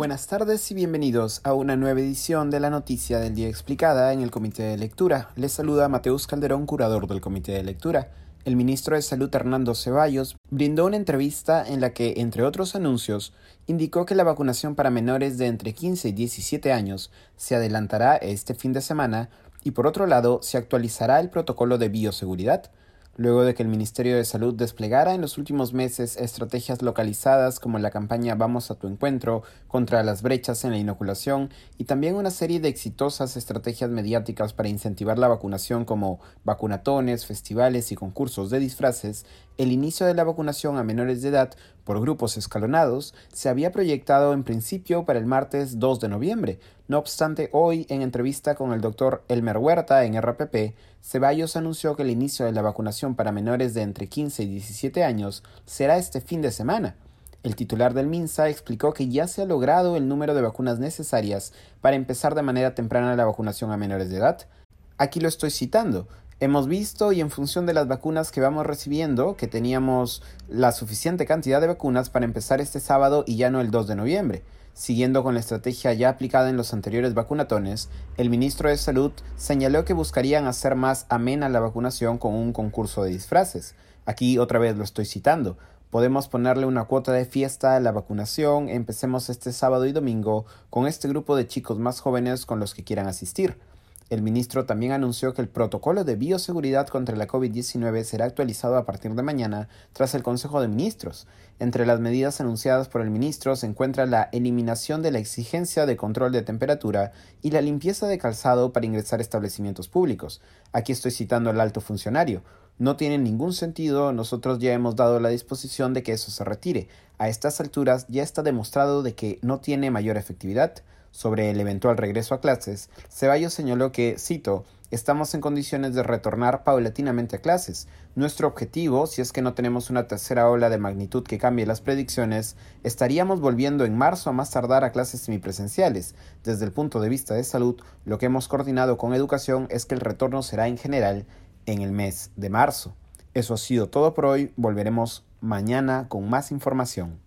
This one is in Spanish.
Buenas tardes y bienvenidos a una nueva edición de la Noticia del Día Explicada en el Comité de Lectura. Les saluda Mateus Calderón, curador del Comité de Lectura. El ministro de Salud Hernando Ceballos brindó una entrevista en la que, entre otros anuncios, indicó que la vacunación para menores de entre 15 y 17 años se adelantará este fin de semana y por otro lado se actualizará el protocolo de bioseguridad luego de que el Ministerio de Salud desplegara en los últimos meses estrategias localizadas como la campaña Vamos a tu encuentro contra las brechas en la inoculación y también una serie de exitosas estrategias mediáticas para incentivar la vacunación como vacunatones, festivales y concursos de disfraces, el inicio de la vacunación a menores de edad por grupos escalonados se había proyectado en principio para el martes 2 de noviembre. No obstante, hoy, en entrevista con el doctor Elmer Huerta en RPP, Ceballos anunció que el inicio de la vacunación para menores de entre 15 y 17 años será este fin de semana. El titular del MINSA explicó que ya se ha logrado el número de vacunas necesarias para empezar de manera temprana la vacunación a menores de edad. Aquí lo estoy citando. Hemos visto y en función de las vacunas que vamos recibiendo, que teníamos la suficiente cantidad de vacunas para empezar este sábado y ya no el 2 de noviembre. Siguiendo con la estrategia ya aplicada en los anteriores vacunatones, el ministro de Salud señaló que buscarían hacer más amena la vacunación con un concurso de disfraces. Aquí otra vez lo estoy citando. Podemos ponerle una cuota de fiesta a la vacunación, empecemos este sábado y domingo con este grupo de chicos más jóvenes con los que quieran asistir. El ministro también anunció que el protocolo de bioseguridad contra la COVID-19 será actualizado a partir de mañana tras el Consejo de Ministros. Entre las medidas anunciadas por el ministro se encuentra la eliminación de la exigencia de control de temperatura y la limpieza de calzado para ingresar a establecimientos públicos. Aquí estoy citando al alto funcionario. No tiene ningún sentido, nosotros ya hemos dado la disposición de que eso se retire. A estas alturas ya está demostrado de que no tiene mayor efectividad. Sobre el eventual regreso a clases, Ceballos señaló que, cito, estamos en condiciones de retornar paulatinamente a clases. Nuestro objetivo, si es que no tenemos una tercera ola de magnitud que cambie las predicciones, estaríamos volviendo en marzo a más tardar a clases semipresenciales. Desde el punto de vista de salud, lo que hemos coordinado con educación es que el retorno será en general en el mes de marzo. Eso ha sido todo por hoy, volveremos mañana con más información.